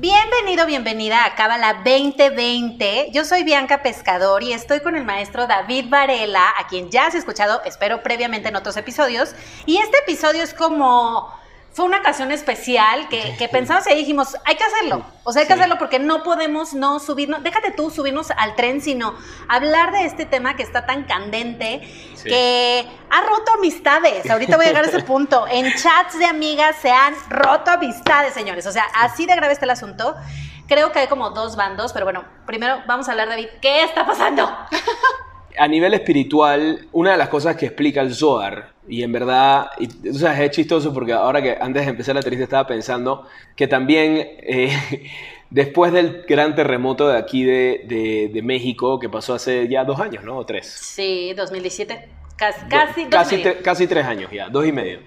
Bienvenido, bienvenida a Cábala 2020. Yo soy Bianca Pescador y estoy con el maestro David Varela, a quien ya has escuchado, espero previamente en otros episodios. Y este episodio es como fue una ocasión especial que, que pensamos y dijimos, hay que hacerlo. O sea, hay que hacerlo porque no podemos no subirnos, déjate tú subirnos al tren, sino hablar de este tema que está tan candente, que ha roto amistades. Ahorita voy a llegar a ese punto. En chats de amigas se han roto amistades, señores. O sea, así de grave está el asunto. Creo que hay como dos bandos, pero bueno, primero vamos a hablar, David, ¿qué está pasando? a nivel espiritual, una de las cosas que explica el Zohar, y en verdad, y, o sea, es chistoso porque ahora que antes de empezar la entrevista estaba pensando que también eh, después del gran terremoto de aquí de, de, México, que pasó hace ya dos años, ¿no? O tres. Sí, 2017. Casi, casi, casi, casi tres años ya, dos y medio.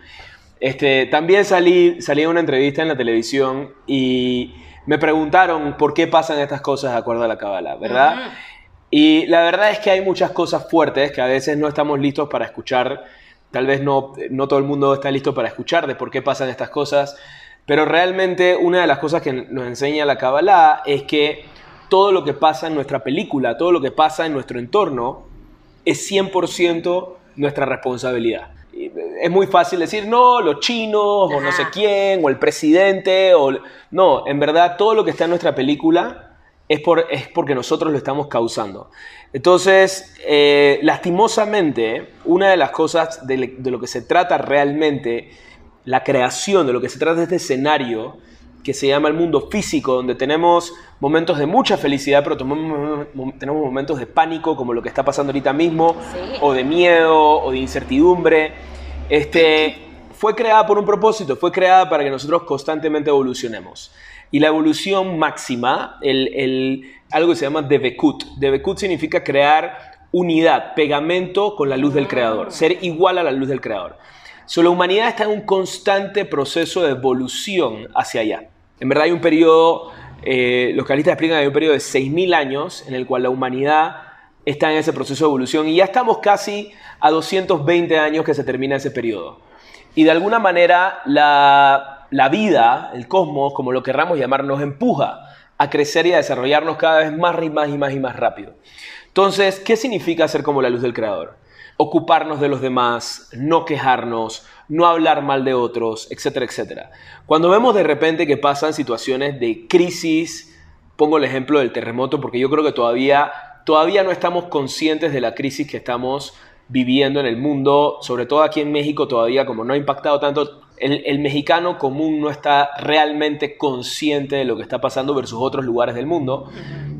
Este, también salí, salí a una entrevista en la televisión y me preguntaron por qué pasan estas cosas de acuerdo a la Kabbalah, ¿verdad? Y la verdad es que hay muchas cosas fuertes que a veces no estamos listos para escuchar. Tal vez no, no todo el mundo está listo para escuchar de por qué pasan estas cosas. Pero realmente una de las cosas que nos enseña la Kabbalah es que todo lo que pasa en nuestra película, todo lo que pasa en nuestro entorno, es 100% nuestra responsabilidad. Es muy fácil decir, no, los chinos, o no sé quién, o el presidente, o... No, en verdad todo lo que está en nuestra película es, por, es porque nosotros lo estamos causando. Entonces, eh, lastimosamente, una de las cosas de, lo que se trata realmente, la creación, de lo que se trata de este escenario que se llama el mundo físico, donde tenemos momentos de mucha felicidad, pero tenemos, momentos de pánico, como lo que está pasando ahorita mismo, o de miedo, o de incertidumbre. Este, fue creada por un propósito, fue creada para que nosotros constantemente evolucionemos. Y la evolución máxima, el, algo que se llama Devekut. Devekut significa crear unidad, pegamento con la luz del creador, ser igual a la luz del creador. So, la humanidad está en un constante proceso de evolución hacia allá. En verdad hay un periodo, eh, los calistas explican que hay un periodo de 6.000 años en el cual la humanidad está en ese proceso de evolución y ya estamos casi a 220 años que se termina ese periodo. Y de alguna manera la, la vida, el cosmos, como lo querramos llamar, nos empuja a crecer y a desarrollarnos cada vez más y más y más y más rápido. Entonces, ¿qué significa ser como la luz del Creador? Ocuparnos de los demás, no quejarnos, no hablar mal de otros, etcétera, etcétera. Cuando vemos de repente que pasan situaciones de crisis, pongo el ejemplo del terremoto porque yo creo que todavía, todavía no estamos conscientes de la crisis que estamos viviendo en el mundo, sobre todo aquí en México todavía como no ha impactado tanto el, mexicano común no está realmente consciente de lo que está pasando versus otros lugares del mundo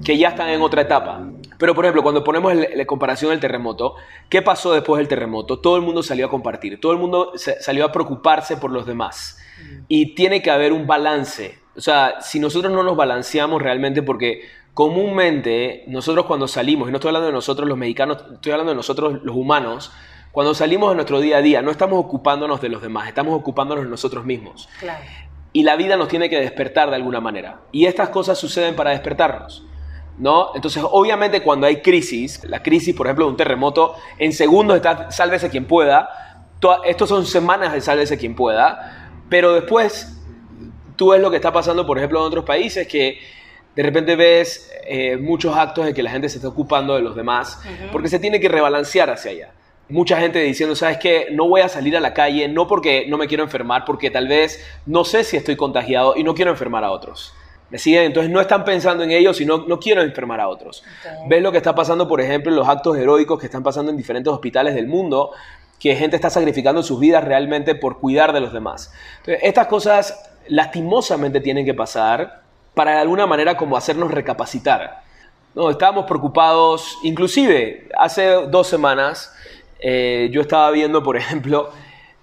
que ya están en otra etapa. Pero, por ejemplo, cuando ponemos la comparación del terremoto, ¿qué pasó después del terremoto? Todo el mundo salió a compartir, todo el mundo salió a preocuparse por los demás. Y tiene que haber un balance. O sea, si nosotros no nos balanceamos realmente, porque comúnmente nosotros cuando salimos, y no estoy hablando de nosotros los mexicanos, estoy hablando de nosotros los humanos, cuando salimos de nuestro día a día, no estamos ocupándonos de los demás, estamos ocupándonos de nosotros mismos. Y la vida nos tiene que despertar de alguna manera. Y estas cosas suceden para despertarnos. ¿No? Entonces, obviamente, cuando hay crisis, la crisis, por ejemplo, de un terremoto, en segundos está sálvese quien pueda. Estos son semanas de sálvese quien pueda. Pero después, tú ves lo que está pasando, por ejemplo, en otros países, que de repente ves eh, muchos actos de que la gente se está ocupando de los demás, porque se tiene que rebalancear hacia allá mucha gente diciendo, ¿sabes qué? No voy a salir a la calle, no porque no me quiero enfermar, porque tal vez no sé si estoy contagiado y no quiero enfermar a otros. ¿Me siguen? Entonces no están pensando en ellos y no, quiero enfermar a otros. ¿Ves lo que está pasando, por ejemplo, en los actos heroicos que están pasando en diferentes hospitales del mundo? Que gente está sacrificando sus vidas realmente por cuidar de los demás. Entonces, estas cosas lastimosamente tienen que pasar para de alguna manera como hacernos recapacitar. No, estábamos preocupados, inclusive hace dos semanas eh, yo estaba viendo, por ejemplo,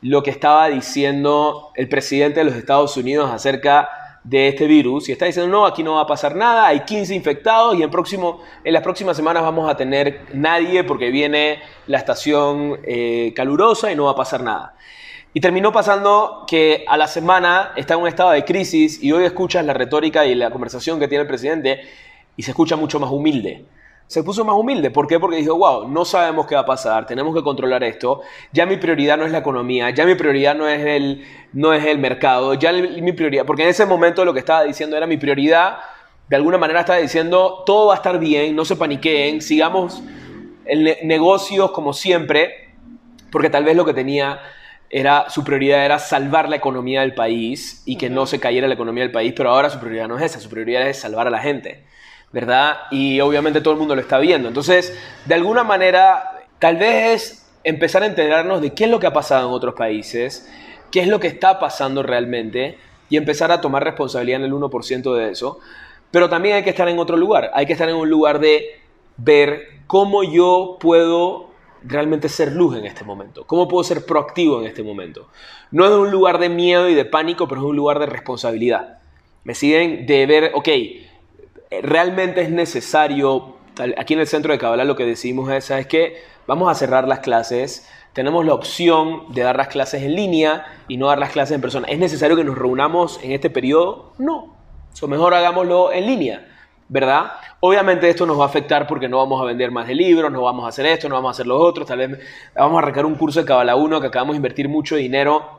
lo que estaba diciendo el presidente de los Estados Unidos acerca de este virus y está diciendo, no, aquí no va a pasar nada, hay 15 infectados y en, las próximas semanas vamos a tener nadie porque viene la estación eh, calurosa y no va a pasar nada. Y terminó pasando que a la semana está en un estado de crisis y hoy escuchas la retórica y la conversación que tiene el presidente y se escucha mucho más humilde se puso más humilde. ¿Por qué? Porque dijo, wow, no sabemos qué va a pasar, tenemos que controlar esto. Ya mi prioridad no es la economía, ya mi prioridad no es el, no es el mercado, ya mi prioridad, porque en ese momento lo que estaba diciendo era mi prioridad, de alguna manera estaba diciendo, todo va a estar bien, no se paniqueen, sigamos el negocios como siempre, porque tal vez lo que tenía era, su prioridad era salvar la economía del país y que no se cayera la economía del país, pero ahora su prioridad no es esa, su prioridad es salvar a la gente. ¿Verdad? Y obviamente todo el mundo lo está viendo. Entonces, de alguna manera, tal vez es empezar a enterarnos de qué es lo que ha pasado en otros países, qué es lo que está pasando realmente y empezar a tomar responsabilidad en el 1% de eso. Pero también hay que estar en otro lugar, hay que estar en un lugar de ver cómo yo puedo realmente ser luz en este momento, cómo puedo ser proactivo en este momento. No es un lugar de miedo y de pánico, pero es un lugar de responsabilidad. Me siguen de ver, ok, realmente es necesario, aquí en el centro de Kabbalah lo que decimos es, ¿sabes qué? Vamos a cerrar las clases, tenemos la opción de dar las clases en línea y no dar las clases en persona. ¿Es necesario que nos reunamos en este periodo? No. O mejor hagámoslo en línea, ¿verdad? Obviamente esto nos va a afectar porque no vamos a vender más de libros, no vamos a hacer esto, no vamos a hacer los otros, tal vez vamos a arrancar un curso de Kabbalah 1 que acabamos de invertir mucho dinero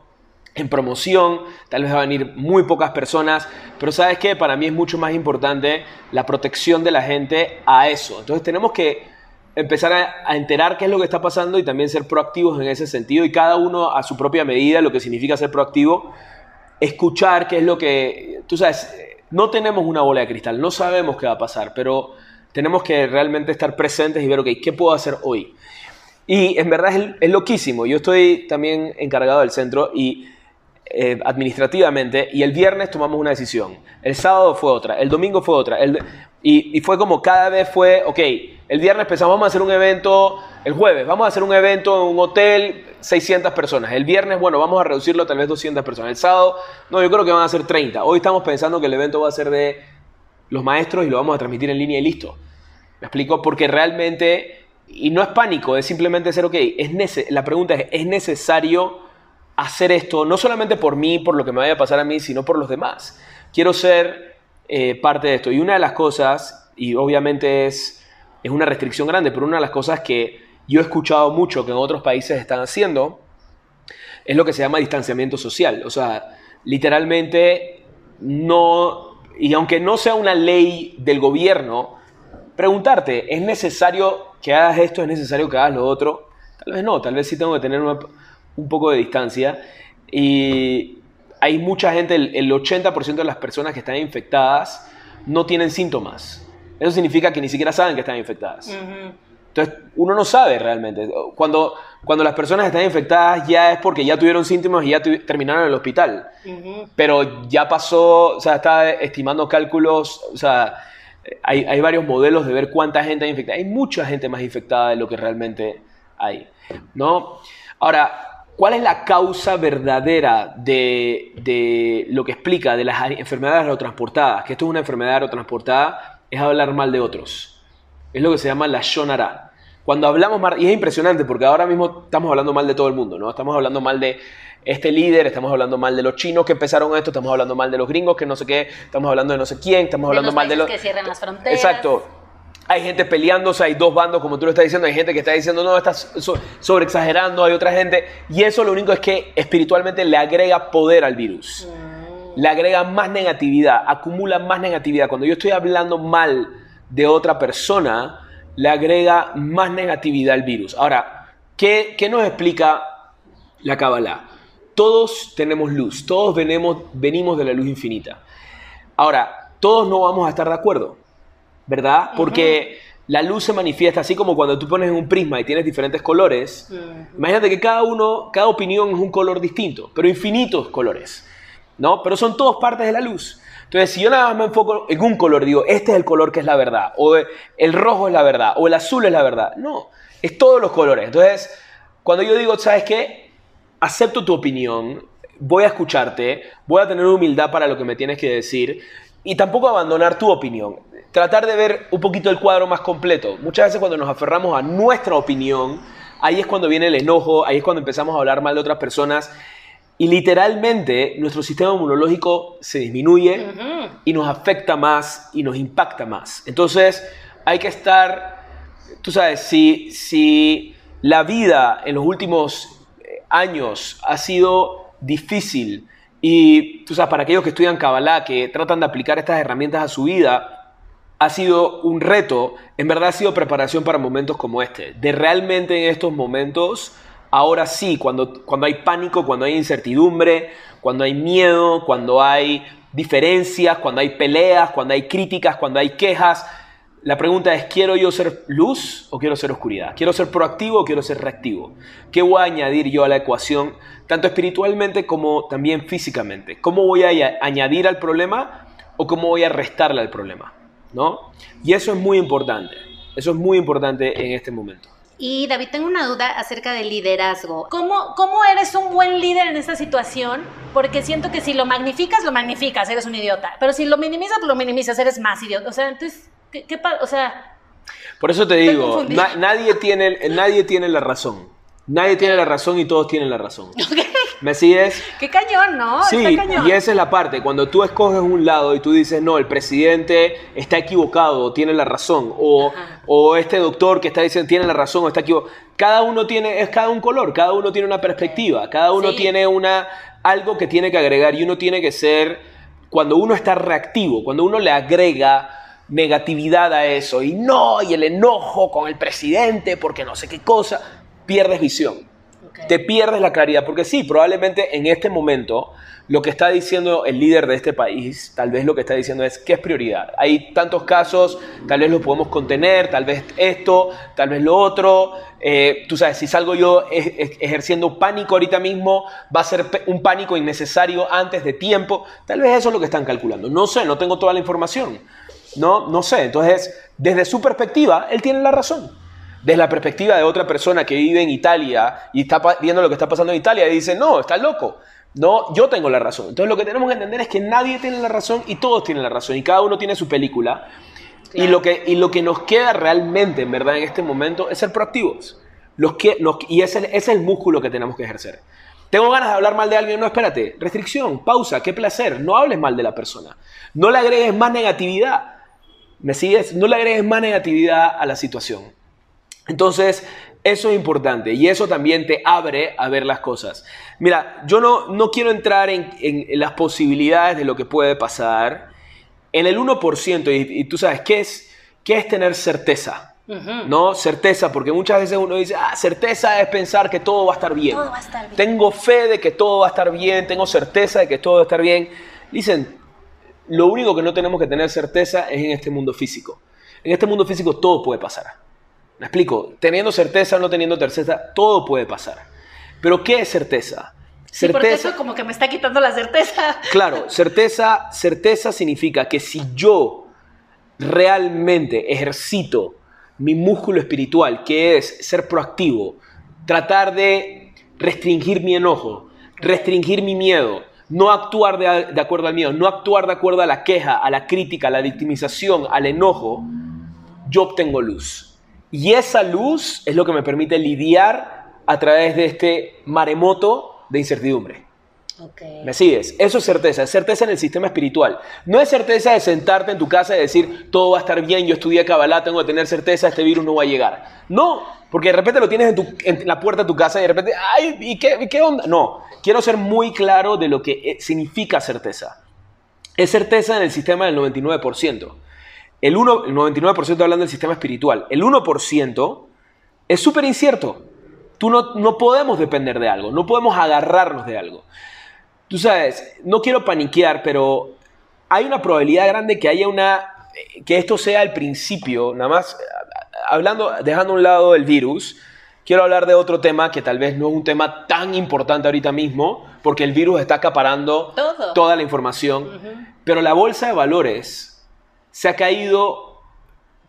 en promoción, tal vez va a venir muy pocas personas, pero sabes que para mí es mucho más importante la protección de la gente a eso. Entonces tenemos que empezar a, enterar qué es lo que está pasando y también ser proactivos en ese sentido y cada uno a su propia medida, lo que significa ser proactivo, escuchar qué es lo que, tú sabes, no tenemos una bola de cristal, no sabemos qué va a pasar, pero tenemos que realmente estar presentes y ver, ok, ¿qué puedo hacer hoy? Y en verdad es, es loquísimo, yo estoy también encargado del centro y eh, administrativamente y el viernes tomamos una decisión, el sábado fue otra, el domingo fue otra, y, fue como cada vez fue, ok, el viernes pensamos, a hacer un evento, el jueves vamos a hacer un evento en un hotel, 600 personas, el viernes, bueno, vamos a reducirlo a tal vez 200 personas, el sábado, no, yo creo que van a ser 30, hoy estamos pensando que el evento va a ser de los maestros y lo vamos a transmitir en línea y listo. ¿Me explico? Porque realmente, y no es pánico, es simplemente ser, ok, es la pregunta es, ¿es necesario hacer esto, no solamente por mí, por lo que me vaya a pasar a mí, sino por los demás. Quiero ser eh, parte de esto. Y una de las cosas, y obviamente es, es una restricción grande, pero una de las cosas que yo he escuchado mucho que en otros países están haciendo, es lo que se llama distanciamiento social. O sea, literalmente no, y aunque no sea una ley del gobierno, preguntarte, ¿es necesario que hagas esto? ¿Es necesario que hagas lo otro? Tal vez no, tal vez sí tengo que tener una, un poco de distancia. Y hay mucha gente, el, 80% de las personas que están infectadas no tienen síntomas. Eso significa que ni siquiera saben que están infectadas. Entonces, uno no sabe realmente. Cuando, cuando las personas están infectadas ya es porque ya tuvieron síntomas y ya terminaron en el hospital. Pero ya pasó, o sea, está estimando cálculos, o sea, hay, hay, varios modelos de ver cuánta gente hay infectada. Hay mucha gente más infectada de lo que realmente hay, ¿no? Ahora, ¿Cuál es la causa verdadera de, lo que explica de las enfermedades aerotransportadas? Que esto es una enfermedad aerotransportada, es hablar mal de otros. Es lo que se llama la shonara. Cuando hablamos mal, y es impresionante porque ahora mismo estamos hablando mal de todo el mundo, ¿no? Estamos hablando mal de este líder, estamos hablando mal de los chinos que empezaron esto, estamos hablando mal de los gringos que no sé qué, estamos hablando de no sé quién, estamos hablando mal de los... que cierran las fronteras. Exacto hay gente peleándose, hay dos bandos, como tú lo estás diciendo, hay gente que está diciendo, no, estás sobreexagerando, hay otra gente, y eso lo único es que espiritualmente le agrega poder al virus, le agrega más negatividad, acumula más negatividad. Cuando yo estoy hablando mal de otra persona, le agrega más negatividad al virus. Ahora, ¿qué, nos explica la Kabbalah? Todos tenemos luz, todos venimos, venimos de la luz infinita. Ahora, todos no vamos a estar de acuerdo. ¿Verdad? Porque la luz se manifiesta así como cuando tú pones un prisma y tienes diferentes colores. Imagínate que cada uno, cada opinión es un color distinto, pero infinitos colores, ¿no? Pero son todos partes de la luz. Entonces, si yo nada más me enfoco en un color, digo, este es el color que es la verdad, o el rojo es la verdad, o el azul es la verdad. No, es todos los colores. Entonces, cuando yo digo, ¿sabes qué? Acepto tu opinión, voy a escucharte, voy a tener humildad para lo que me tienes que decir y tampoco abandonar tu opinión. Tratar de ver un poquito el cuadro más completo. Muchas veces cuando nos aferramos a nuestra opinión, ahí es cuando viene el enojo, ahí es cuando empezamos a hablar mal de otras personas y literalmente nuestro sistema inmunológico se disminuye y nos afecta más y nos impacta más. Entonces hay que estar, tú sabes, si, si la vida en los últimos eh, años ha sido difícil y tú sabes, para aquellos que estudian Kabbalah, que tratan de aplicar estas herramientas a su vida, ha sido un reto, en verdad ha sido preparación para momentos como este, de realmente en estos momentos Ahora sí, cuando, cuando hay pánico, cuando hay incertidumbre, cuando hay miedo, cuando hay diferencias, cuando hay peleas, cuando hay críticas, cuando hay quejas, la pregunta es, ¿quiero yo ser luz o quiero ser oscuridad? ¿Quiero ser proactivo o quiero ser reactivo? ¿Qué voy a añadir yo a la ecuación, tanto espiritualmente como también físicamente? ¿Cómo voy a añadir al problema o cómo voy a restarle al problema? ¿No? Y eso es muy importante. Eso es muy importante en este momento. Y David, tengo una duda acerca del liderazgo. ¿Cómo, ¿Cómo eres un buen líder en esta situación? Porque siento que si lo magnificas, lo magnificas, eres un idiota. Pero si lo minimizas, lo minimizas, eres más idiota. O sea, entonces, ¿qué, qué O sea... Por eso te digo, nadie, tiene, nadie tiene la razón. Nadie tiene la razón y todos tienen la razón. ¿Me sigues? Qué cañón, ¿no? Sí, y esa es la parte. Cuando tú escoges un lado y tú dices, no, el presidente está equivocado, tiene la razón, o, o este doctor que está diciendo tiene la razón o está equivocado. Cada uno tiene, es cada un color, cada uno tiene una perspectiva, cada uno tiene una, algo que tiene que agregar y uno tiene que ser, cuando uno está reactivo, cuando uno le agrega negatividad a eso y no, y el enojo con el presidente porque no sé qué cosa, pierdes visión te pierdes la claridad, porque sí, probablemente en este momento lo que está diciendo el líder de este país, tal vez lo que está diciendo es qué es prioridad. Hay tantos casos, tal vez lo podemos contener, tal vez esto, tal vez lo otro. Eh, tú sabes, si salgo yo ejerciendo pánico ahorita mismo, va a ser un pánico innecesario antes de tiempo. Tal vez eso es lo que están calculando. No sé, no tengo toda la información. No, no sé. Entonces, desde su perspectiva, él tiene la razón desde la perspectiva de otra persona que vive en Italia y está viendo lo que está pasando en Italia y dice, no, estás loco. No, yo tengo la razón. Entonces lo que tenemos que entender es que nadie tiene la razón y todos tienen la razón y cada uno tiene su película. Y, lo que, y lo que nos queda realmente, en verdad, en este momento es ser proactivos. Los que, y ese, ese es el músculo que tenemos que ejercer. Tengo ganas de hablar mal de alguien, no, espérate, restricción, pausa, qué placer, no hables mal de la persona. No le agregues más negatividad. ¿Me sigues? No le agregues más negatividad a la situación. Entonces, eso es importante y eso también te abre a ver las cosas. Mira, yo no, no quiero entrar en, las posibilidades de lo que puede pasar. En el 1%, y, tú sabes, ¿qué es, qué es tener certeza? ¿No? Certeza, porque muchas veces uno dice, ah, certeza es pensar que todo va a estar bien. Todo va a estar bien. Tengo fe de que todo va a estar bien, tengo certeza de que todo va a estar bien. Dicen, lo único que no tenemos que tener certeza es en este mundo físico. En este mundo físico todo puede pasar. Me explico, teniendo certeza o no teniendo certeza, todo puede pasar. Pero ¿qué es certeza? Sí, porque eso como que me está quitando la certeza. Claro, certeza, certeza significa que si yo realmente ejercito mi músculo espiritual, que es ser proactivo, tratar de restringir mi enojo, restringir mi miedo, no actuar de, acuerdo al miedo, no actuar de acuerdo a la queja, a la crítica, a la victimización, al enojo, yo obtengo luz. Y esa luz es lo que me permite lidiar a través de este maremoto de incertidumbre. ¿Me sigues? Eso es certeza, es certeza en el sistema espiritual. No es certeza de sentarte en tu casa y decir, todo va a estar bien, yo estudié Kabbalah, tengo que tener certeza, este virus no va a llegar. No, porque de repente lo tienes en, la puerta de tu casa y de repente, ay, ¿y qué, ¿y qué onda? No, quiero ser muy claro de lo que eh, significa certeza. Es certeza en el sistema del 99%. El, 1, el 99% hablando del sistema espiritual. El 1% es súper incierto. Tú no, no podemos depender de algo, no podemos agarrarnos de algo. Tú sabes, no quiero paniquear, pero hay una probabilidad grande que haya una que esto sea el principio, nada más hablando dejando a un lado el virus, quiero hablar de otro tema que tal vez no es un tema tan importante ahorita mismo, porque el virus está acaparando toda la información, pero la bolsa de valores se ha caído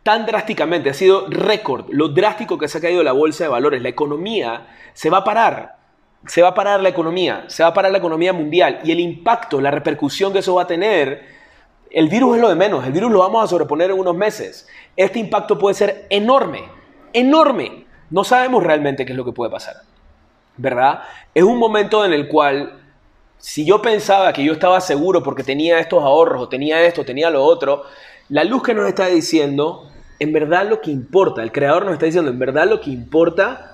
tan drásticamente, ha sido récord lo drástico que se ha caído la bolsa de valores, la economía se va a parar. Se va a parar la economía, se va a parar la economía mundial y el impacto, la repercusión que eso va a tener, el virus es lo de menos, el virus lo vamos a sobreponer en unos meses. Este impacto puede ser enorme, enorme. No sabemos realmente qué es lo que puede pasar, ¿verdad? Es un momento en el cual si yo pensaba que yo estaba seguro porque tenía estos ahorros o tenía esto, tenía lo otro, la luz que nos está diciendo, en verdad lo que importa, el creador nos está diciendo, en verdad lo que importa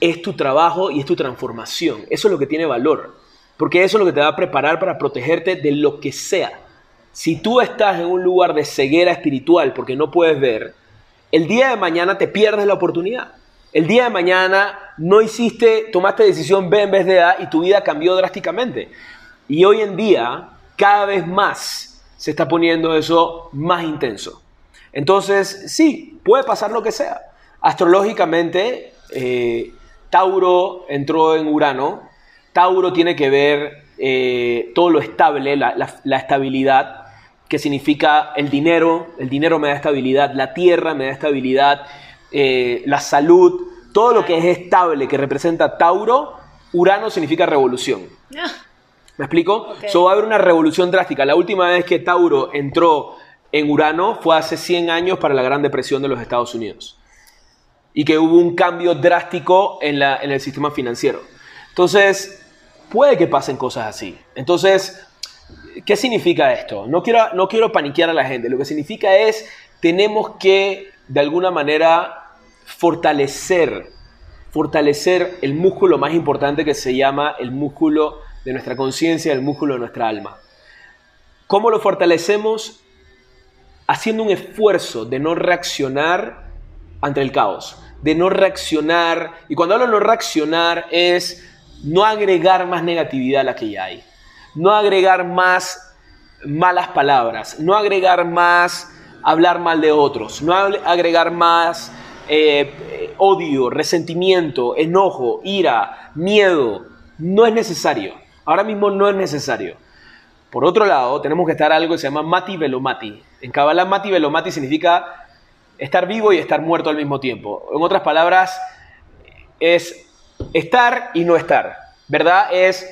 es tu trabajo y es tu transformación. Eso es lo que tiene valor, porque eso es lo que te va a preparar para protegerte de lo que sea. Si tú estás en un lugar de ceguera espiritual porque no puedes ver, el día de mañana te pierdes la oportunidad. El día de mañana no hiciste, tomaste decisión B en vez de A y tu vida cambió drásticamente. Y hoy en día, cada vez más se está poniendo eso más intenso. Entonces, sí, puede pasar lo que sea. Astrológicamente, eh, Tauro entró en Urano. Tauro tiene que ver eh, todo lo estable, la estabilidad, que significa el dinero. El dinero me da estabilidad, la tierra me da estabilidad eh, la salud, todo lo que es estable, que representa Tauro, Urano significa revolución. ¿Me explico? Okay. va a haber una revolución drástica. La última vez que Tauro entró en Urano fue hace 100 años para la Gran Depresión de los Estados Unidos. Y que hubo un cambio drástico en, el sistema financiero. Entonces, puede que pasen cosas así. Entonces, ¿qué significa esto? No quiero, no quiero paniquear a la gente. Lo que significa es, tenemos que, de alguna manera, fortalecer, fortalecer el músculo más importante que se llama el músculo de nuestra conciencia, el músculo de nuestra alma. ¿Cómo lo fortalecemos? Haciendo un esfuerzo de no reaccionar ante el caos, de no reaccionar, y cuando hablo de no reaccionar es no agregar más negatividad a la que ya hay, no agregar más malas palabras, no agregar más hablar mal de otros, no agregar más eh, odio, resentimiento, enojo, ira, miedo, no es necesario. Ahora mismo no es necesario. Por otro lado, tenemos que estar algo que se llama mati velomati. En Kabbalah, mati velomati significa estar vivo y estar muerto al mismo tiempo. En otras palabras, es estar y no estar. ¿Verdad? Es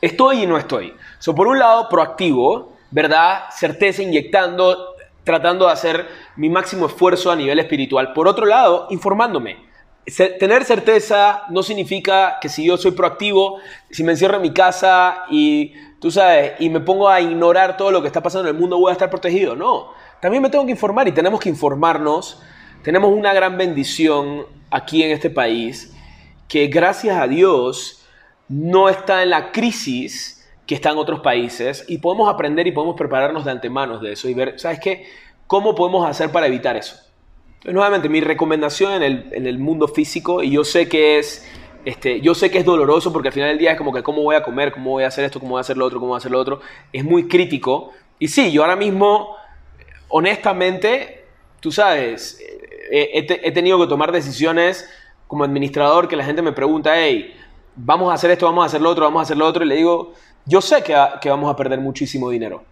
estoy y no estoy. So, por un lado, proactivo, ¿verdad? Certeza inyectando tratando de hacer mi máximo esfuerzo a nivel espiritual. Por otro lado, informándome. Tener certeza no significa que si yo soy proactivo, si me encierro en mi casa y tú sabes, y me pongo a ignorar todo lo que está pasando en el mundo, voy a estar protegido. No, también me tengo que informar y tenemos que informarnos. Tenemos una gran bendición aquí en este país que gracias a Dios no está en la crisis que está en otros países y podemos aprender y podemos prepararnos de antemano de eso y ver, ¿sabes qué? ¿Cómo podemos hacer para evitar eso? Entonces, nuevamente, mi recomendación en el, en el mundo físico, y yo sé que es... Este, yo sé que es doloroso porque al final del día es como que cómo voy a comer, cómo voy a hacer esto, cómo voy a hacer lo otro, cómo voy a hacer lo otro. Es muy crítico. Y sí, yo ahora mismo, honestamente, tú sabes, he, he, tenido que tomar decisiones como administrador que la gente me pregunta, hey, vamos a hacer esto, vamos a hacer lo otro, vamos a hacer lo otro. Y le digo, yo sé que, vamos a perder muchísimo dinero.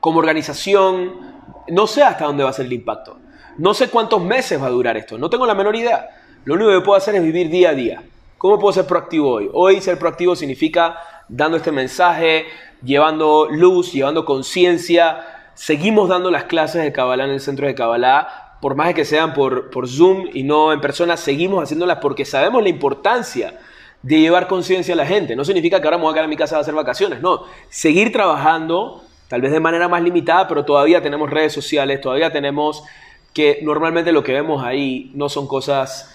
Como organización, no sé hasta dónde va a ser el impacto. No sé cuántos meses va a durar esto. No tengo la menor idea. Lo único que puedo hacer es vivir día a día. ¿Cómo puedo ser proactivo hoy? Hoy ser proactivo significa dando este mensaje, llevando luz, llevando conciencia. Seguimos dando las clases de Kabbalah en el centro de Kabbalah. Por más que sean por, por Zoom y no en persona, seguimos haciéndolas porque sabemos la importancia de llevar conciencia a la gente. No significa que ahora me voy a quedar en mi casa a hacer vacaciones, no. Seguir trabajando, tal vez de manera más limitada, pero todavía tenemos redes sociales, todavía tenemos que normalmente lo que vemos ahí no son cosas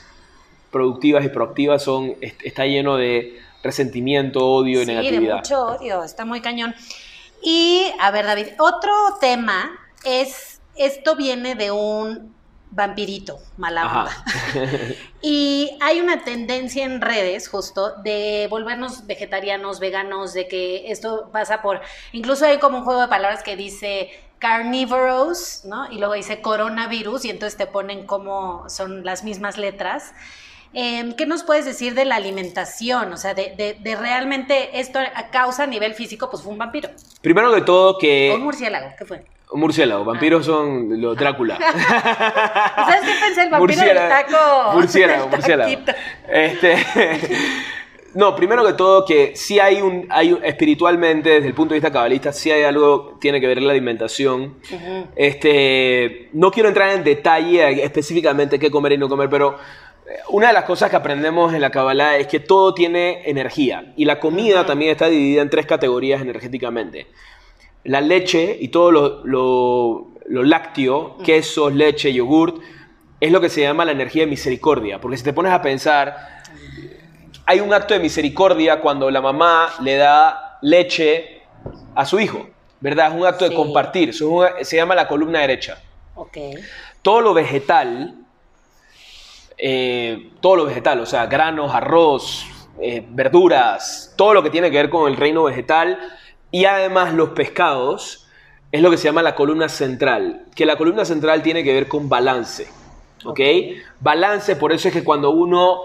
productivas y proactivas, son, está lleno de resentimiento, odio y negatividad. Mucho odio, está muy cañón. Y, a ver, David, otro tema es, esto viene de un vampirito, mala onda. y hay una tendencia en redes justo de volvernos vegetarianos, veganos, de que esto pasa por, incluso hay como un juego de palabras que dice carnívoros, ¿no? Y luego dice coronavirus y entonces te ponen como son las mismas letras. Em, ¿Qué nos puedes decir de la alimentación? O sea, de, de, realmente esto a causa a nivel físico, pues fue un vampiro. Primero de todo que... un murciélago, ¿qué fue? Un murciélago, vampiros ah. son los Drácula. ¿Sabes qué pensé? El vampiro del taco. Murciélago, murciélago. Este, No, primero que todo que sí hay un, hay un- espiritualmente, desde el punto de vista cabalista, sí hay algo que tiene que ver la alimentación. Este, no quiero entrar en detalle específicamente qué comer y no comer, pero una de las cosas que aprendemos en la Kabbalah es que todo tiene energía y la comida también está dividida en tres categorías energéticamente. La leche y todo lo, lo- lo lácteo, quesos, leche, yogurt, es lo que se llama la energía de misericordia. Porque si te pones a pensar, hay un acto de misericordia cuando la mamá le da leche a su hijo, ¿verdad? Es un acto de compartir, se llama la columna derecha. Todo lo vegetal, eh, todo lo vegetal, o sea, granos, arroz, eh, verduras, todo lo que tiene que ver con el reino vegetal y además los pescados, es lo que se llama la columna central, que la columna central tiene que ver con balance, ¿ok? Balance, por eso es que cuando uno,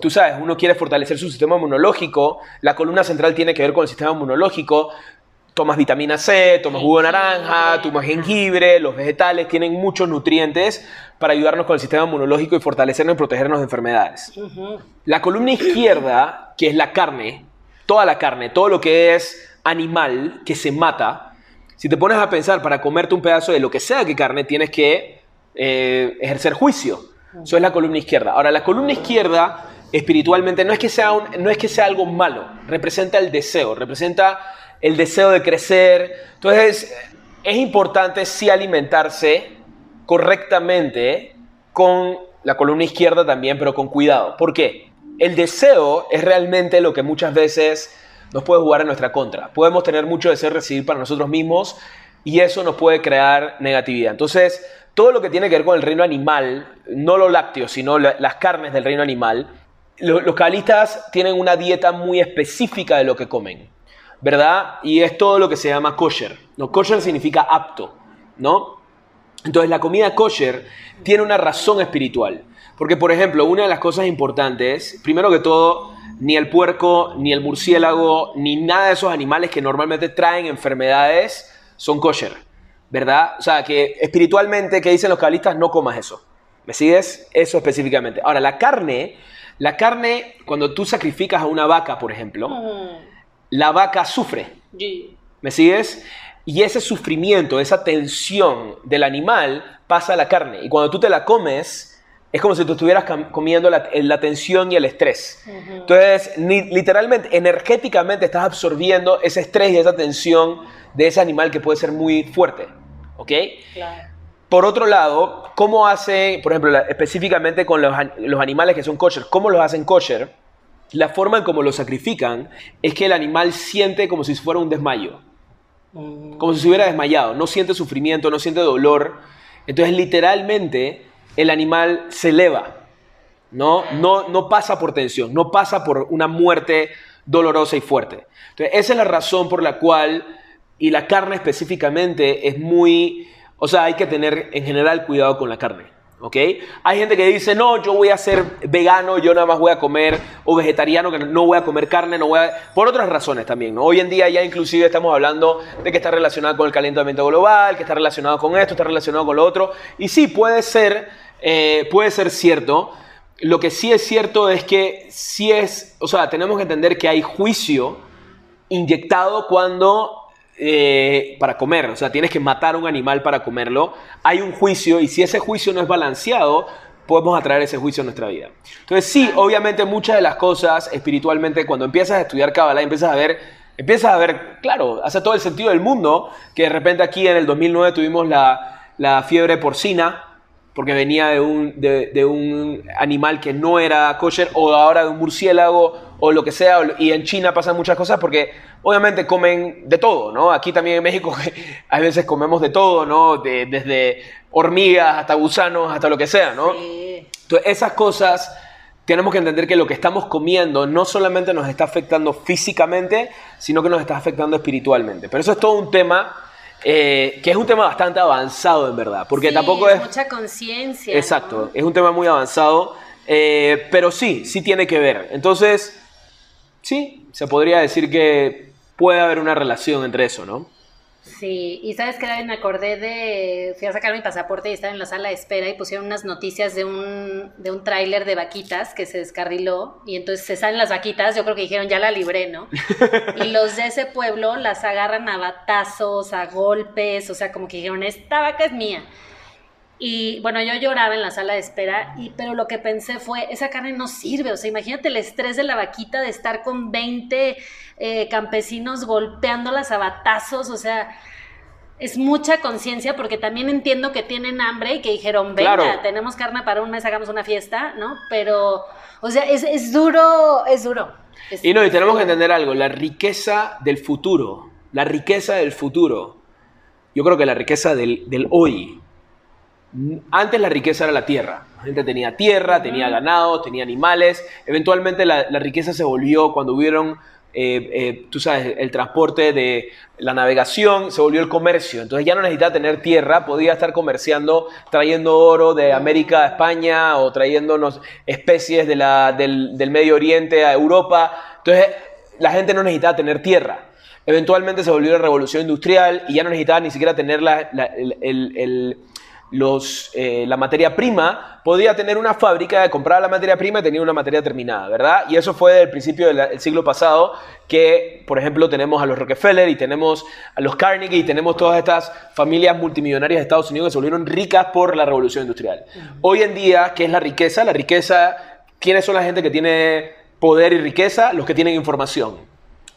tú sabes, uno quiere fortalecer su sistema inmunológico, la columna central tiene que ver con el sistema inmunológico, tomas vitamina C, tomas jugo de naranja, tomas jengibre, los vegetales tienen muchos nutrientes para ayudarnos con el sistema inmunológico y fortalecernos y protegernos de enfermedades. La columna izquierda, que es la carne, toda la carne, todo lo que es animal que se mata, si te pones a pensar para comerte un pedazo de lo que sea que carne, tienes que eh, ejercer juicio. Eso es la columna izquierda. Ahora, la columna izquierda, espiritualmente, no es, que sea un- no es que sea algo malo, representa el deseo, representa el deseo de crecer. Entonces, es importante sí alimentarse correctamente con la columna izquierda también, pero con cuidado. ¿Por qué? El deseo es realmente lo que muchas veces nos puede jugar en nuestra contra. Podemos tener mucho deseo de recibir para nosotros mismos y eso nos puede crear negatividad. Entonces, todo lo que tiene que ver con el reino animal, no lo lácteo, sino la- las carnes del reino animal, lo- los cabalistas tienen una dieta muy específica de lo que comen, ¿verdad? Y es todo lo que se llama kosher. No, kosher significa apto, ¿no? Entonces la comida kosher tiene una razón espiritual. Porque, por ejemplo, una de las cosas importantes, primero que todo, ni el puerco, ni el murciélago, ni nada de esos animales que normalmente traen enfermedades son kosher, ¿verdad? O sea, que espiritualmente, que dicen los cabalistas, no comas eso. ¿Me sigues? Eso específicamente. Ahora, la carne, la carne, cuando tú sacrificas a una vaca, por ejemplo, la vaca sufre. ¿Me sigues? Y ese sufrimiento, esa tensión del animal pasa a la carne. Y cuando tú te la comes, es como si tú estuvieras comiendo la, la tensión y el estrés. Entonces, ni- literalmente, energéticamente estás absorbiendo ese estrés y esa tensión de ese animal que puede ser muy fuerte. ¿Ok? Claro. Por otro lado, ¿cómo hace, por ejemplo, la- específicamente con los, los animales que son kosher, cómo los hacen kosher? La forma en cómo los sacrifican es que el animal siente como si fuera un desmayo, como si se hubiera desmayado, no siente sufrimiento, no siente dolor. Entonces, literalmente, el animal se eleva, ¿no? No, no pasa por tensión, no pasa por una muerte dolorosa y fuerte. Entonces, esa es la razón por la cual, y la carne específicamente, es muy, o sea, hay que tener en general cuidado con la carne. ¿Ok? Hay gente que dice, no, yo voy a ser vegano, yo nada más voy a comer, o vegetariano, que no voy a comer carne, no voy a... Por otras razones también, ¿no? Hoy en día ya inclusive estamos hablando de que está relacionado con el calentamiento global, que está relacionado con esto, está relacionado con lo otro. Y sí, puede ser, eh, puede ser cierto. Lo que sí es cierto es que sí es, o sea, tenemos que entender que hay juicio inyectado cuando eh, para comer, o sea, tienes que matar a un animal para comerlo, hay un juicio y si ese juicio no es balanceado, podemos atraer ese juicio a nuestra vida. Entonces sí, obviamente muchas de las cosas espiritualmente, cuando empiezas a estudiar Kabbalah, empiezas a ver, empiezas a ver, claro, hace todo el sentido del mundo, que de repente aquí en el 2009 tuvimos la, la fiebre porcina, porque venía de un, de, de un animal que no era kosher, o ahora de un murciélago, o lo que sea, y en China pasan muchas cosas porque obviamente comen de todo, ¿no? Aquí también en México a veces comemos de todo, ¿no? De- desde hormigas hasta gusanos, hasta lo que sea, ¿no? Sí. Entonces, esas cosas tenemos que entender que lo que estamos comiendo no solamente nos está afectando físicamente, sino que nos está afectando espiritualmente. Pero eso es todo un tema eh, que es un tema bastante avanzado, en verdad, porque Sí, tampoco es... mucha conciencia. Exacto, ¿no? es un tema muy avanzado, eh, pero sí, sí tiene que ver. Entonces, sí, se podría decir que puede haber una relación entre eso, ¿no? Sí, y sabes que me acordé de, fui a sacar mi pasaporte y estaba en la sala de espera y pusieron unas noticias de un, de un tráiler de vaquitas que se descarriló y entonces se salen las vaquitas, yo creo que dijeron ya la libré, ¿no? y los de ese pueblo las agarran a batazos, a golpes, o sea, como que dijeron, esta vaca es mía. Y bueno, yo lloraba en la sala de espera, y, pero lo que pensé fue, esa carne no sirve, o sea, imagínate el estrés de la vaquita de estar con 20 eh, campesinos golpeándolas a batazos, o sea, es mucha conciencia porque también entiendo que tienen hambre y que dijeron, venga, tenemos carne para un mes, hagamos una fiesta, ¿no? Pero, o sea, es, duro, es duro. y no, y tenemos que entender algo, la riqueza del futuro, la riqueza del futuro, yo creo que la riqueza del, del hoy, antes la riqueza era la tierra. La gente tenía tierra, tenía ganado, tenía animales. Eventualmente la, riqueza se volvió cuando hubieron, eh, eh, tú sabes, el transporte de la navegación, se volvió el comercio. Entonces ya no necesitaba tener tierra, podía estar comerciando, trayendo oro de América a España o trayéndonos especies de del, Medio Oriente a Europa. Entonces la gente no necesitaba tener tierra. Eventualmente se volvió la revolución industrial y ya no necesitaba ni siquiera tener el los, eh, la materia prima, podía tener una fábrica, comprar la materia prima y tenía una materia terminada, ¿verdad? Y eso fue del principio del siglo pasado, que por ejemplo tenemos a los Rockefeller y tenemos a los Carnegie y tenemos todas estas familias multimillonarias de Estados Unidos que se volvieron ricas por la revolución industrial. Hoy en día, ¿qué es la riqueza? La riqueza, ¿quiénes son la gente que tiene poder y riqueza? Los que tienen información.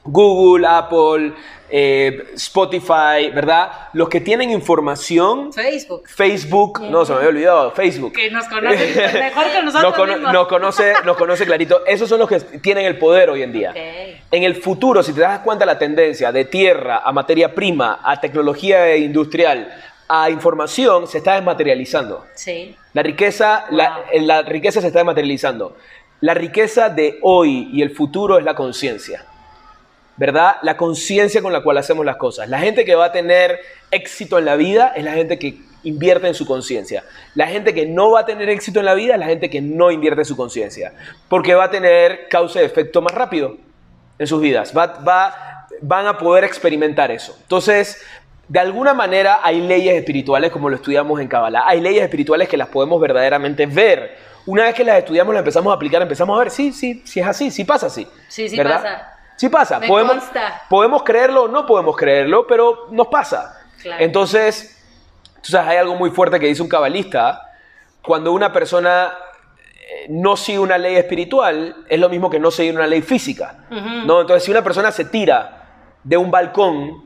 Google, Apple, eh, Spotify, ¿verdad? Los que tienen información. Facebook. Facebook, no, se me había olvidado, Facebook. Que nos conoce mejor que nosotros. Nos, conoce, nos conoce clarito. Esos son los que tienen el poder hoy en día. En el futuro, si te das cuenta la tendencia de tierra a materia prima, a tecnología industrial, a información, se está desmaterializando. Sí. La riqueza, la, la riqueza se está desmaterializando. La riqueza de hoy y el futuro es la conciencia. ¿Verdad? La conciencia con la cual hacemos las cosas. La gente que va a tener éxito en la vida es la gente que invierte en su conciencia. La gente que no va a tener éxito en la vida es la gente que no invierte en su conciencia, porque va a tener causa y efecto más rápido en sus vidas. Va, van a poder experimentar eso. Entonces, de alguna manera hay leyes espirituales como lo estudiamos en Kabbalah. Hay leyes espirituales que las podemos verdaderamente ver. Una vez que las estudiamos, las empezamos a aplicar, empezamos a ver, sí, sí, sí es así, sí pasa así. Sí, sí ¿verdad? pasa. Sí pasa, podemos, podemos creerlo o no podemos creerlo, pero nos pasa. Entonces, tú sabes, hay algo muy fuerte que dice un cabalista, cuando una persona eh, no sigue una ley espiritual, es lo mismo que no seguir una ley física. ¿no? Entonces, si una persona se tira de un balcón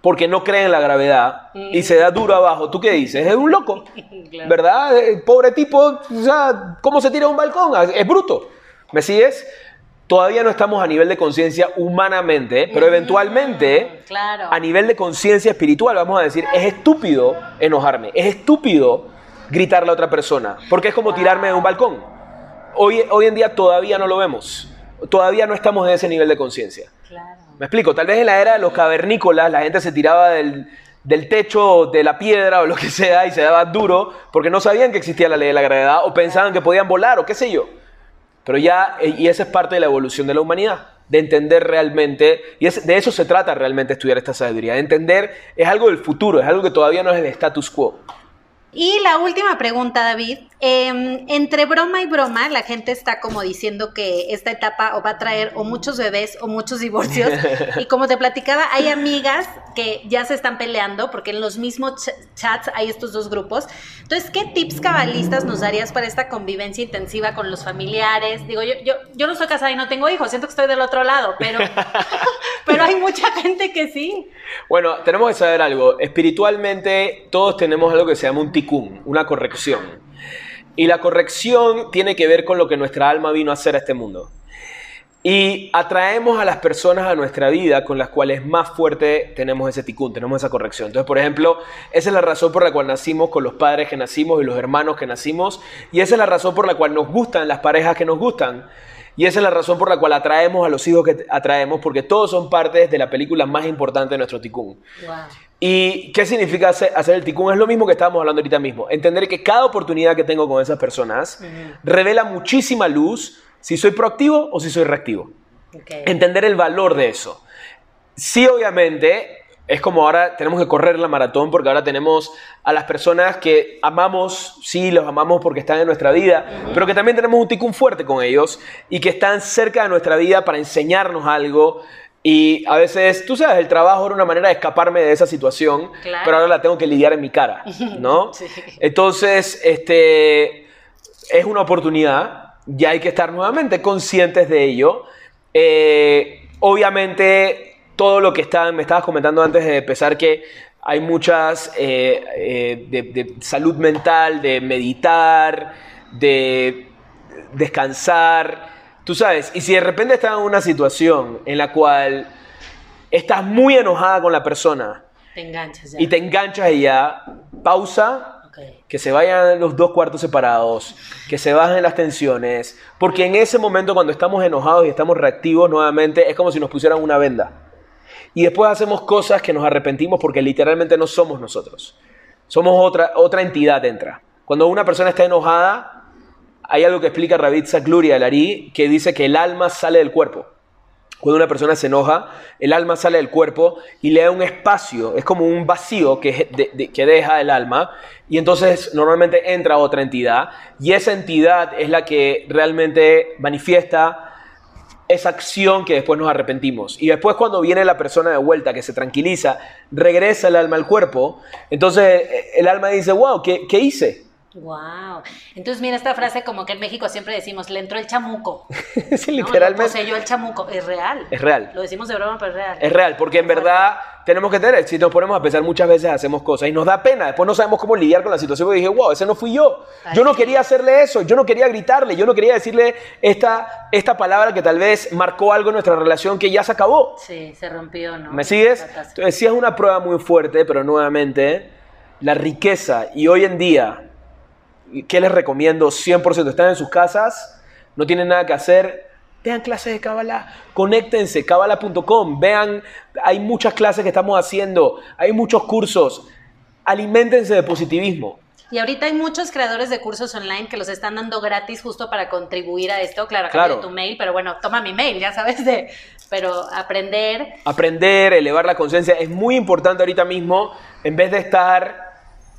porque no cree en la gravedad y se da duro abajo, ¿tú qué dices? Es un loco, ¿verdad? El pobre tipo, o sea, ¿cómo se tira de un balcón? Es bruto, ¿me sigues? Todavía no estamos a nivel de conciencia humanamente, pero eventualmente a nivel de conciencia espiritual vamos a decir, es estúpido enojarme, es estúpido gritarle a otra persona, porque es como tirarme de un balcón. Hoy, hoy en día todavía no lo vemos, todavía no estamos en ese nivel de conciencia. Me explico, tal vez en la era de los cavernícolas la gente se tiraba del, del techo, de la piedra o lo que sea y se daba duro porque no sabían que existía la ley de la gravedad o pensaban que podían volar o qué sé yo. Pero ya, eh, y esa es parte de la evolución de la humanidad, de entender realmente, y de eso se trata realmente estudiar esta sabiduría, de entender, es algo del futuro, es algo que todavía no es el status quo. Y la última pregunta, David. Em, entre broma y broma, la gente está como diciendo que esta etapa o va a traer o muchos bebés o muchos divorcios. y como te platicaba, hay amigas que ya se están peleando porque en los mismos chats hay estos dos grupos. Entonces, ¿qué tips cabalistas nos darías para esta convivencia intensiva con los familiares? Digo, yo, yo, yo no soy casada y no tengo hijos, siento que estoy del otro lado, pero, pero hay mucha gente que sí. Bueno, tenemos que saber algo. Espiritualmente, todos tenemos algo que se llama un una corrección. Y la corrección tiene que ver con lo que nuestra alma vino a hacer a este mundo. Y atraemos a las personas a nuestra vida con las cuales más fuerte tenemos ese ticún, tenemos esa corrección. Entonces, por ejemplo, esa es la razón por la cual nacimos con los padres que nacimos y los hermanos que nacimos. Y esa es la razón por la cual nos gustan las parejas que nos gustan. Y esa es la razón por la cual atraemos a los hijos que atraemos, porque todos son partes de la película más importante de nuestro ticún. ¿Y qué significa hacer, el ticún? Es lo mismo que estábamos hablando ahorita mismo. Entender que cada oportunidad que tengo con esas personas revela muchísima luz si soy proactivo o si soy reactivo. Entender el valor de eso. Sí, obviamente, es como ahora tenemos que correr la maratón porque ahora tenemos a las personas que amamos, sí, los amamos porque están en nuestra vida, pero que también tenemos un ticún fuerte con ellos y que están cerca de nuestra vida para enseñarnos algo. Y a veces, tú sabes, el trabajo era una manera de escaparme de esa situación, Claro. pero ahora la tengo que lidiar en mi cara, ¿no? Sí. Entonces, este, es una oportunidad, ya hay que estar nuevamente conscientes de ello. Eh, obviamente, todo lo que está, me estabas comentando antes de empezar que hay muchas eh, eh, de, de salud mental, de meditar, de descansar, tú sabes, y si de repente estás en una situación en la cual estás muy enojada con la persona Te enganchas ya. y te enganchas y ya, pausa, que se vayan los dos cuartos separados, que se bajen las tensiones, porque en ese momento cuando estamos enojados y estamos reactivos nuevamente es como si nos pusieran una venda. Y después hacemos cosas que nos arrepentimos porque literalmente no somos nosotros. Somos otra, otra entidad entra. Cuando una persona está enojada, hay algo que explica Ravid Sakluri Alari que dice que el alma sale del cuerpo. Cuando una persona se enoja, el alma sale del cuerpo y le da un espacio, es como un vacío que, que deja el alma y entonces normalmente entra otra entidad y esa entidad es la que realmente manifiesta esa acción que después nos arrepentimos. Y después cuando viene la persona de vuelta, que se tranquiliza, regresa el alma al cuerpo, entonces eh, el alma dice, wow, ¿qué, qué hice? Wow. Entonces, mira esta frase como que en México siempre decimos, le entró el chamuco. Sí, ¿no? literalmente. Le poseyó el chamuco. Es real. Es real. Lo decimos de broma, pero es real. Es real, porque en verdad tenemos que tener, si nos ponemos a pensar muchas veces hacemos cosas y nos da pena, después no sabemos cómo lidiar con la situación, porque dije, wow, ese no fui yo, Ay, yo no quería hacerle eso, yo no quería gritarle, yo no quería decirle esta, esta palabra que tal vez marcó algo en nuestra relación que ya se acabó. Sí, se rompió, ¿no? ¿Me sigues? Entonces sí es una prueba muy fuerte, pero nuevamente, la riqueza y hoy en día, ¿qué les recomiendo? 100%, están en sus casas, no tienen nada que hacer, vean clases de Kabbalah, conéctense, kabbalah.com, vean, hay muchas clases que estamos haciendo, hay muchos cursos, aliméntense de positivismo. Y ahorita hay muchos creadores de cursos online que los están dando gratis justo para contribuir a esto. Claro, Claro. tu mail, pero bueno, toma mi mail, ya sabes de. Pero aprender. Aprender, elevar la conciencia, es muy importante ahorita mismo, en vez de estar...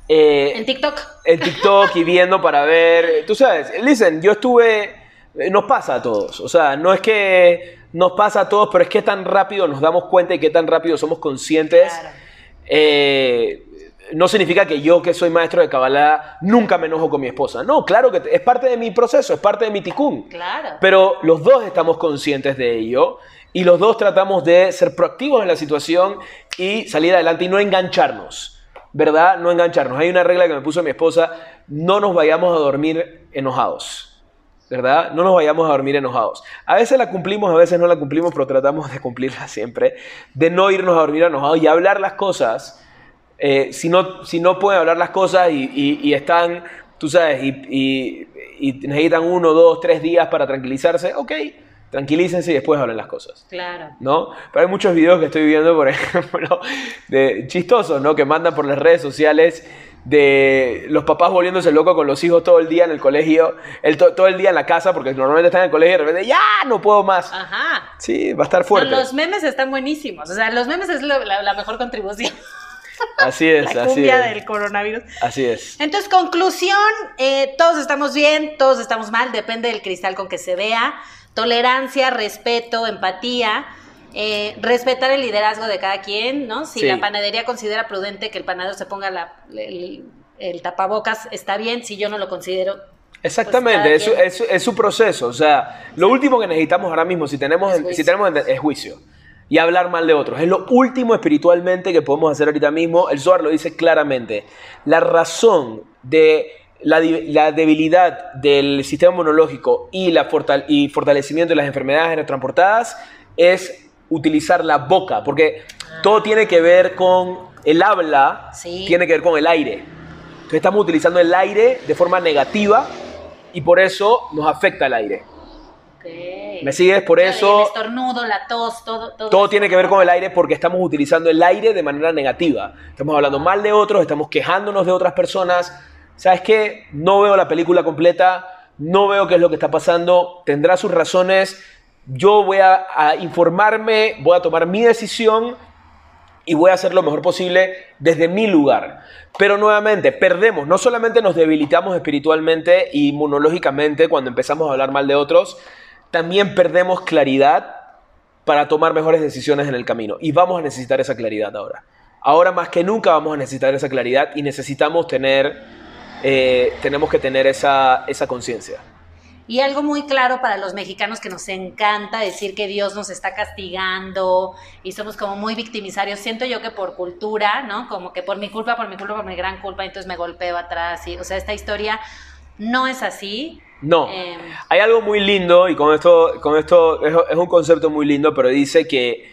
eh, En TikTok. en TikTok y viendo para ver. Tú sabes, listen, yo estuve. eh, Nos pasa a todos. O sea, no es que nos pasa a todos, pero es que tan rápido nos damos cuenta y que tan rápido somos conscientes. Claro. Eh, no significa que yo, que soy maestro de Kabbalah, nunca me enojo con mi esposa. No, claro que es parte de mi proceso, es parte de mi tikkun. Claro. Pero los dos estamos conscientes de ello y los dos tratamos de ser proactivos en la situación y salir adelante y no engancharnos, ¿verdad? No engancharnos. Hay una regla que me puso mi esposa, no nos vayamos a dormir enojados, ¿verdad? No nos vayamos a dormir enojados. A veces la cumplimos, a veces no la cumplimos, pero tratamos de cumplirla siempre, de no irnos a dormir enojados y hablar las cosas. eh, si, no, si no pueden hablar las cosas y, están, tú sabes, y, y- y necesitan uno, dos, tres días para tranquilizarse, ok, tranquilícense y después hablen las cosas. Claro. ¿No? Pero hay muchos videos que estoy viendo, por ejemplo, de chistosos, ¿no? Que mandan por las redes sociales de los papás volviéndose locos con los hijos todo el día en el colegio, el, to- todo el día en la casa, porque normalmente están en el colegio y de repente, ya, no puedo más. Ajá. Sí, va a estar fuerte. Los memes están buenísimos. O sea, los memes es lo- la, la mejor contribución. Así es, la así es. del coronavirus. Así es. Entonces, conclusión, eh, todos estamos bien, todos estamos mal, depende del cristal con que se vea. Tolerancia, respeto, empatía, eh, respetar el liderazgo de cada quien, ¿no? Si Sí. la panadería considera prudente que el panadero se ponga la- el, el tapabocas, está bien, si yo no lo considero. Exactamente, Pues es, su- cada es, su- es su proceso. O sea, lo último que necesitamos ahora mismo, si tenemos, si tenemos es juicio y hablar mal de otros. Es lo último espiritualmente que podemos hacer ahorita mismo. El Zohar lo dice claramente. La razón de la, la debilidad del sistema inmunológico y, la fortal- y fortalecimiento de las enfermedades transportadas es utilizar la boca, porque todo tiene que ver con el habla, Sí. tiene que ver con el aire. Entonces estamos utilizando el aire de forma negativa y por eso nos afecta el aire. Ok. ¿Me sigues? Por Claro, eso- El estornudo, la tos, todo. Todo, Todo tiene que ver con el aire porque estamos utilizando el aire de manera negativa. Estamos hablando mal de otros, estamos quejándonos de otras personas. ¿Sabes qué? No veo la película completa, no veo qué es lo que está pasando, tendrá sus razones. Yo voy a, a informarme, voy a tomar mi decisión y voy a hacer lo mejor posible desde mi lugar. Pero nuevamente, perdemos, no solamente nos debilitamos espiritualmente y inmunológicamente cuando empezamos a hablar mal de otros, también perdemos claridad para tomar mejores decisiones en el camino. Y vamos a necesitar esa claridad ahora. Ahora más que nunca vamos a necesitar esa claridad y necesitamos tener, eh, tenemos que tener esa, esa conciencia. Y algo muy claro para los mexicanos que nos encanta decir que Dios nos está castigando y somos como muy victimizarios. Siento yo que por cultura, ¿no? Como que por mi culpa, por mi culpa, por mi gran culpa, entonces me golpeo atrás. Y, o sea, esta historia no es así. No. Em, Hay algo muy lindo y con esto, con esto es, un concepto muy lindo, pero dice que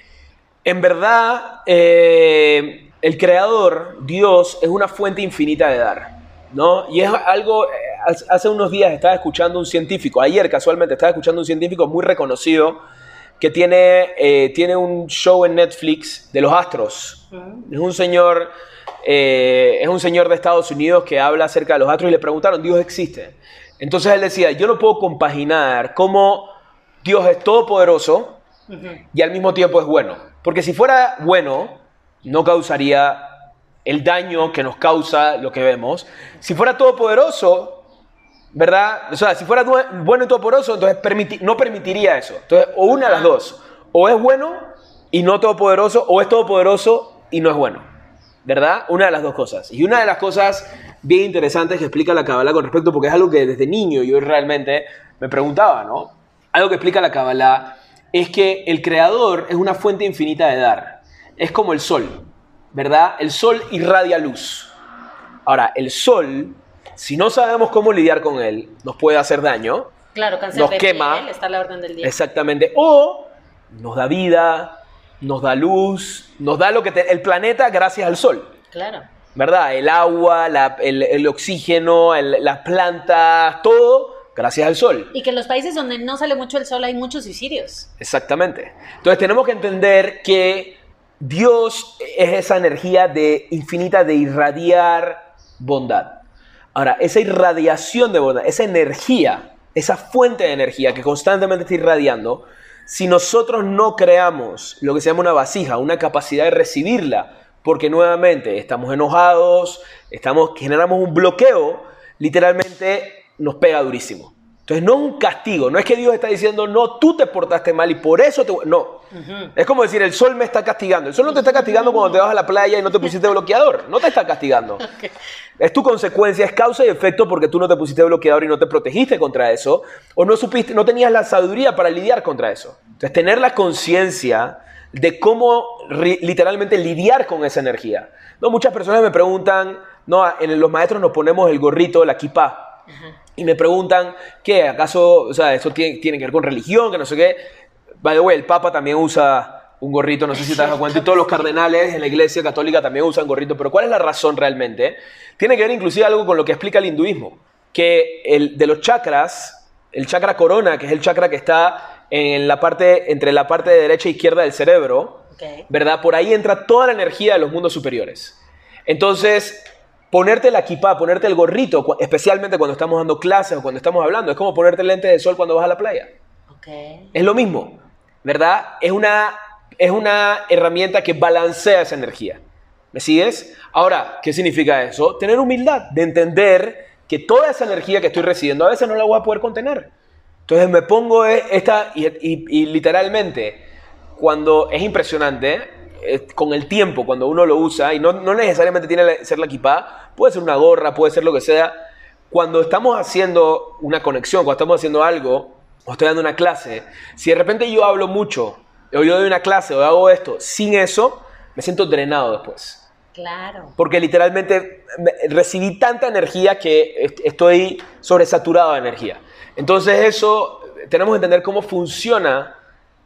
en verdad eh, el creador, Dios, es una fuente infinita de dar. ¿No? Y es algo, eh, hace unos días estaba escuchando un científico, ayer casualmente estaba escuchando un científico muy reconocido que tiene, eh, tiene un show en Netflix de los astros. Es un señor... Eh, es un señor de Estados Unidos que habla acerca de los astros y le preguntaron, ¿Dios existe? Entonces él decía, yo no puedo compaginar cómo Dios es todopoderoso y al mismo tiempo es bueno. Porque si fuera bueno, no causaría el daño que nos causa lo que vemos. Si fuera todopoderoso, ¿verdad? O sea, si fuera bueno y todopoderoso, entonces no permitiría eso. Entonces, o una de las dos. O es bueno y no todopoderoso, o es todopoderoso y no es bueno. ¿Verdad? Una de las dos cosas. Y una de las cosas bien interesantes que explica la Kabbalah con respecto, porque es algo que desde niño yo realmente me preguntaba, ¿no? Algo que explica la Kabbalah es que el creador es una fuente infinita de dar. Es como el sol. ¿Verdad? El sol irradia luz. Ahora, el sol, si no sabemos cómo lidiar con él, nos puede hacer daño. Claro, nos quema. está la orden del día. Exactamente. O nos da vida, nos da luz, nos da lo que el planeta gracias al sol. Claro. ¿Verdad? El agua, el, oxígeno, las plantas, todo gracias al sol. Y que en los países donde no sale mucho el sol hay muchos suicidios. Exactamente. Entonces tenemos que entender que Dios es esa energía de, infinita de irradiar bondad. Ahora, esa irradiación de bondad, esa energía, esa fuente de energía que constantemente está irradiando, si nosotros no creamos lo que se llama una vasija, una capacidad de recibirla, porque nuevamente estamos enojados, estamos, generamos un bloqueo, literalmente nos pega durísimo. Entonces no es un castigo, no es que Dios está diciendo, no, tú te portaste mal y por eso te... No, es como decir, el sol me está castigando. El sol no te está castigando cuando te vas a la playa y no te pusiste bloqueador, no te está castigando. Es tu consecuencia, es causa y efecto porque tú no te pusiste bloqueador y no te protegiste contra eso, o no supiste, no tenías la sabiduría para lidiar contra eso. Entonces tener la conciencia de cómo literalmente lidiar con esa energía. No, muchas personas me preguntan, no, en los maestros nos ponemos el gorrito, la kipá y me preguntan, ¿qué? ¿Acaso, o sea, eso tiene, que ver con religión, que no sé qué? By the way, el Papa también usa un gorrito, no sé si te das cuenta, y todos los cardenales en la Iglesia Católica también usan gorrito, pero ¿cuál es la razón realmente? Tiene que ver inclusive algo con lo que explica el hinduismo, que el, de los chakras, el chakra corona, que es el chakra que está en la parte, entre la parte de derecha e izquierda del cerebro, ¿verdad? Por ahí entra toda la energía de los mundos superiores. Entonces, ponerte la equipa, ponerte el gorrito, especialmente cuando estamos dando clases o cuando estamos hablando, es como ponerte lente de sol cuando vas a la playa. Es lo mismo, ¿verdad? Es una, es una herramienta que balancea esa energía. ¿Me sigues? Ahora, ¿qué significa eso? Tener humildad, de entender que toda esa energía que estoy recibiendo a veces no la voy a poder contener. Entonces me pongo esta y literalmente, cuando es impresionante, con el tiempo, cuando uno lo usa, y no, necesariamente tiene que ser la equipa, puede ser una gorra, puede ser lo que sea, cuando estamos haciendo una conexión, cuando estamos haciendo algo, o estoy dando una clase, si de repente yo hablo mucho, o yo doy una clase, o hago esto, sin eso, me siento drenado después. Claro. Porque literalmente recibí tanta energía que estoy sobresaturado de energía. Entonces eso, tenemos que entender cómo funciona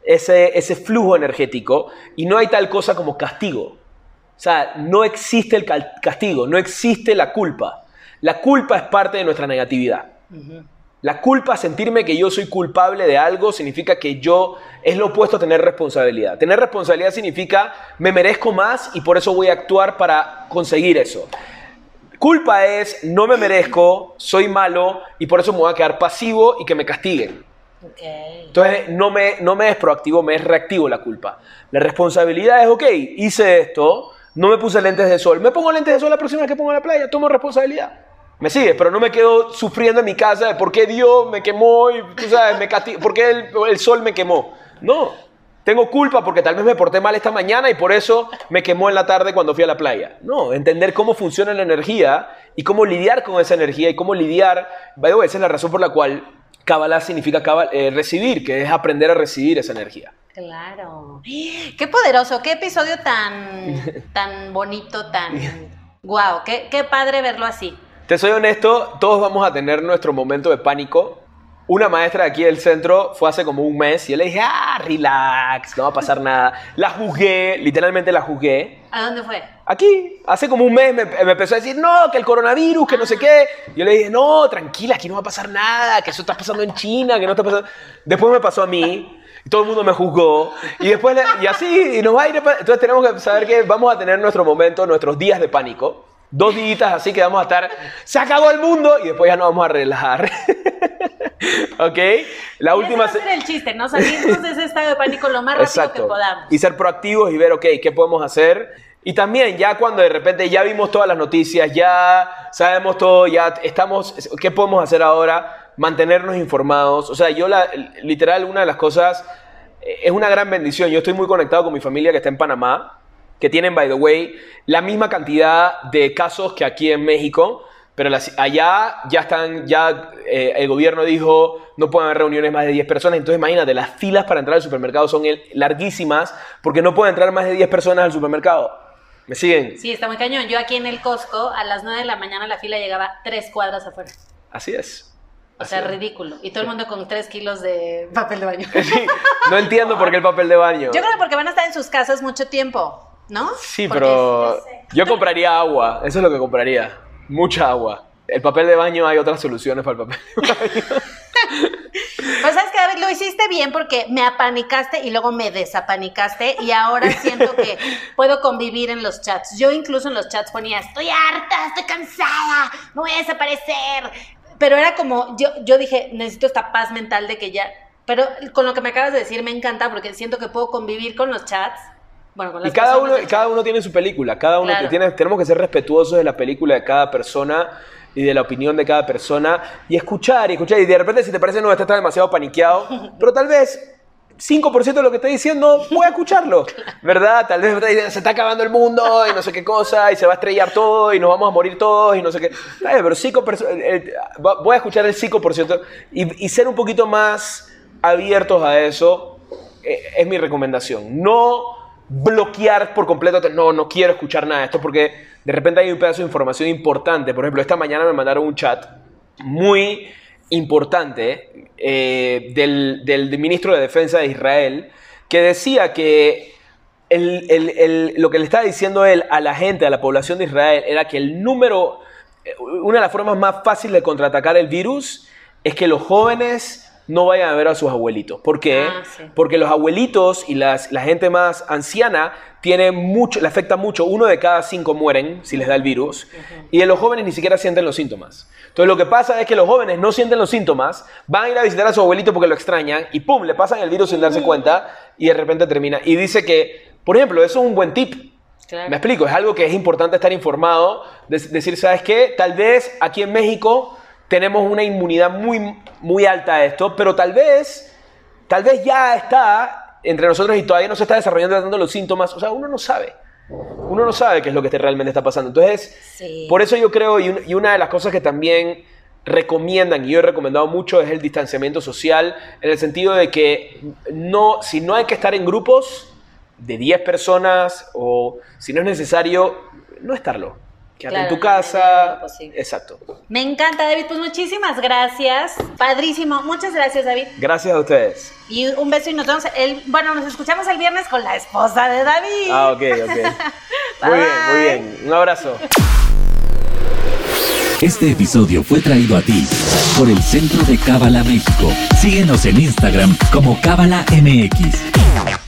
ese, flujo energético y no hay tal cosa como castigo. O sea, no existe el castigo, no existe la culpa. La culpa es parte de nuestra negatividad. La culpa, sentirme que yo soy culpable de algo, significa que yo es lo opuesto a tener responsabilidad. Tener responsabilidad significa me merezco más y por eso voy a actuar para conseguir eso. Culpa es no me merezco, soy malo y por eso me voy a quedar pasivo y que me castiguen. Entonces no me, no me es proactivo, me es reactivo la culpa. La responsabilidad es, ok, hice esto, no me puse lentes de sol, me pongo lentes de sol la próxima vez que pongo a la playa, tomo responsabilidad. Me sigue, pero no me quedo sufriendo en mi casa de por qué Dios me quemó y tú sabes, me por qué el, sol me quemó. No, tengo culpa porque tal vez me porté mal esta mañana y por eso me quemó en la tarde cuando fui a la playa. No, entender cómo funciona la energía y cómo lidiar con esa energía y cómo lidiar. Esa es la razón por la cual Kabbalah significa eh, recibir, que es aprender a recibir esa energía. Claro. Qué poderoso, qué episodio tan, tan bonito, tan... Wow, qué, qué padre verlo así. Te soy honesto, todos vamos a tener nuestro momento de pánico una maestra de aquí del centro fue hace como un mes y yo le dije, ah, relax, no va a pasar nada. La juzgué, literalmente la juzgué. ¿A dónde fue? Aquí, hace como un mes me, empezó a decir, no, que el coronavirus, que no sé qué. Yo le dije, no, tranquila, aquí no va a pasar nada, que eso está pasando en China, que no está pasando. Después me pasó a mí, y todo el mundo me juzgó, y después, y así, y nos va a ir. Entonces tenemos que saber que vamos a tener nuestro momento, nuestros días de pánico. Dos días así que vamos a estar, se acabó el mundo, y después ya nos vamos a relajar. ¿Ok? La última. Ese va a ser el chiste, ¿no? Salirnos de ese estado de pánico lo más rápido que podamos. Y ser proactivos y ver, ok, ¿qué podemos hacer? Y también, ya cuando de repente ya vimos todas las noticias, ya sabemos todo, ya estamos. ¿Qué podemos hacer ahora? Mantenernos informados. O sea, yo, la, literal, una de las cosas. Eh, es una gran bendición. Yo estoy muy conectado con mi familia que está en Panamá, que tienen, by the way, la misma cantidad de casos que aquí en México pero allá ya están, ya eh, el gobierno dijo no pueden haber reuniones más de 10 personas, entonces imagínate, las filas para entrar al supermercado son larguísimas porque no pueden entrar más de 10 personas al supermercado. ¿Me siguen? Sí, está muy cañón. Yo aquí en el Costco, a las 9 de la mañana la fila llegaba tres cuadras afuera. Así es. O sea, ridículo. Y todo el mundo con 3 kilos de papel de baño. no entiendo por qué el papel de baño. Yo creo que porque van a estar en sus casas mucho tiempo, ¿no? Sí, pero yo compraría agua. Eso es lo que compraría. Mucha agua. El papel de baño hay otras soluciones para el papel de baño. Pues sabes que David lo hiciste bien porque me apanicaste y luego me desapanicaste y ahora siento que puedo convivir en los chats. Yo incluso en los chats ponía, estoy harta, estoy cansada, no voy a desaparecer. Pero era como, yo, yo dije, necesito esta paz mental de que ya... Pero con lo que me acabas de decir me encanta porque siento que puedo convivir con los chats y cada uno, cada uno tiene su película, cada uno tiene, tenemos que ser respetuosos de la película de cada persona y de la opinión de cada persona y escuchar y escuchar y de repente si te parece no, este está demasiado paniqueado, pero tal vez 5% de lo que está diciendo voy a escucharlo, ¿verdad? Tal vez se está acabando el mundo y no sé qué cosa y se va a estrellar todo y nos vamos a morir todos y no sé qué. Pero 5%, eh, eh, voy a escuchar el 5% y, y ser un poquito más abiertos a eso eh, es mi recomendación. No bloquear por completo, no, no quiero escuchar nada de esto porque de repente hay un pedazo de información importante. Por ejemplo, esta mañana me mandaron un chat muy importante eh, del, del, ministro de Defensa de Israel que decía que lo que le estaba diciendo él a la gente, a la población de Israel, era que el número, eh, una de las formas más fáciles de contraatacar el virus es que los jóvenes no vayan a ver a sus abuelitos. ¿Por qué? Ah, Porque los abuelitos y las, la gente más anciana tiene mucho, le afecta mucho. Uno de cada cinco mueren si les da el virus. Y los jóvenes ni siquiera sienten los síntomas. Entonces lo que pasa es que los jóvenes no sienten los síntomas, van a ir a visitar a su abuelito porque lo extrañan y ¡pum! le pasan el virus sin darse cuenta y de repente termina. Y dice que, por ejemplo, eso es un buen tip. Me explico, es algo que es importante estar informado, decir, ¿sabes qué? Tal vez aquí en México tenemos una inmunidad muy, muy alta a esto, pero tal vez, tal vez ya está entre nosotros y todavía no se está desarrollando tanto los síntomas. O sea, uno no sabe. Uno no sabe qué es lo que realmente está pasando. Entonces, por eso yo creo, y, una de las cosas que también recomiendan, y yo he recomendado mucho, es el distanciamiento social, en el sentido de que no, si no hay que estar en grupos de 10 personas o si no es necesario, no estarlo. Quédate en tu casa. Exacto. Me encanta, David. Pues muchísimas gracias. Padrísimo. Muchas gracias, David. Gracias a ustedes. Y un beso y nos vemos. El, bueno, nos escuchamos el viernes con la esposa de David. Ah, ok, ok. muy bien, muy bien. Un abrazo. Este episodio fue traído a ti por el Centro de Cábala México. Síguenos en Instagram como Cábala MX.